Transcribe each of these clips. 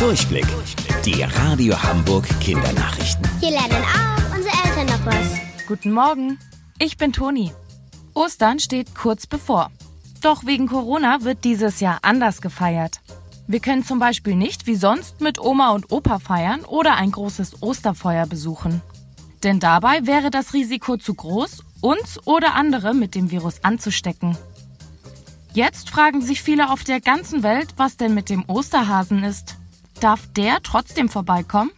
Durchblick. Die Radio Hamburg Kindernachrichten. Hier lernen auch unsere Eltern noch was. Guten Morgen, ich bin Toni. Ostern steht kurz bevor. Doch wegen Corona wird dieses Jahr anders gefeiert. Wir können zum Beispiel nicht wie sonst mit Oma und Opa feiern oder ein großes Osterfeuer besuchen. Denn dabei wäre das Risiko zu groß, uns oder andere mit dem Virus anzustecken. Jetzt fragen sich viele auf der ganzen Welt, was denn mit dem Osterhasen ist. Darf der trotzdem vorbeikommen?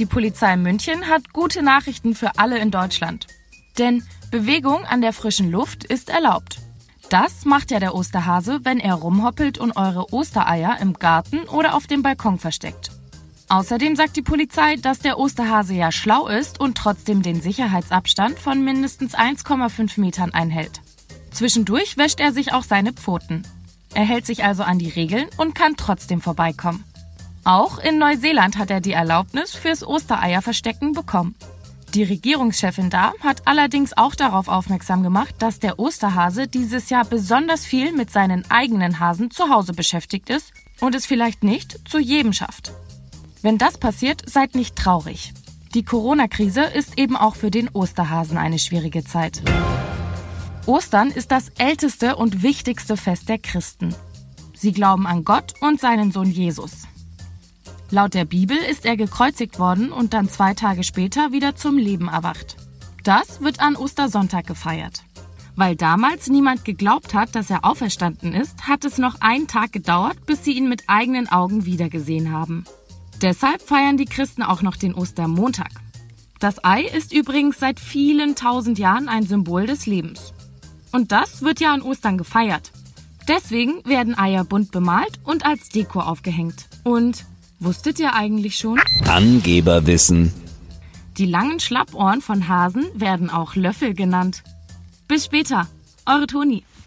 Die Polizei München hat gute Nachrichten für alle in Deutschland. Denn Bewegung an der frischen Luft ist erlaubt. Das macht ja der Osterhase, wenn er rumhoppelt und eure Ostereier im Garten oder auf dem Balkon versteckt. Außerdem sagt die Polizei, dass der Osterhase ja schlau ist und trotzdem den Sicherheitsabstand von mindestens 1,5 Metern einhält. Zwischendurch wäscht er sich auch seine Pfoten. Er hält sich also an die Regeln und kann trotzdem vorbeikommen. Auch in Neuseeland hat er die Erlaubnis fürs Ostereierverstecken bekommen. Die Regierungschefin da hat allerdings auch darauf aufmerksam gemacht, dass der Osterhase dieses Jahr besonders viel mit seinen eigenen Hasen zu Hause beschäftigt ist und es vielleicht nicht zu jedem schafft. Wenn das passiert, seid nicht traurig. Die Corona-Krise ist eben auch für den Osterhasen eine schwierige Zeit. Ostern ist das älteste und wichtigste Fest der Christen. Sie glauben an Gott und seinen Sohn Jesus. Laut der Bibel ist er gekreuzigt worden und dann zwei Tage später wieder zum Leben erwacht. Das wird an Ostersonntag gefeiert. Weil damals niemand geglaubt hat, dass er auferstanden ist, hat es noch einen Tag gedauert, bis sie ihn mit eigenen Augen wiedergesehen haben. Deshalb feiern die Christen auch noch den Ostermontag. Das Ei ist übrigens seit vielen tausend Jahren ein Symbol des Lebens. Und das wird ja an Ostern gefeiert. Deswegen werden Eier bunt bemalt und als Deko aufgehängt. Und wusstet ihr eigentlich schon? Angeberwissen. Die langen Schlappohren von Hasen werden auch Löffel genannt. Bis später, eure Toni.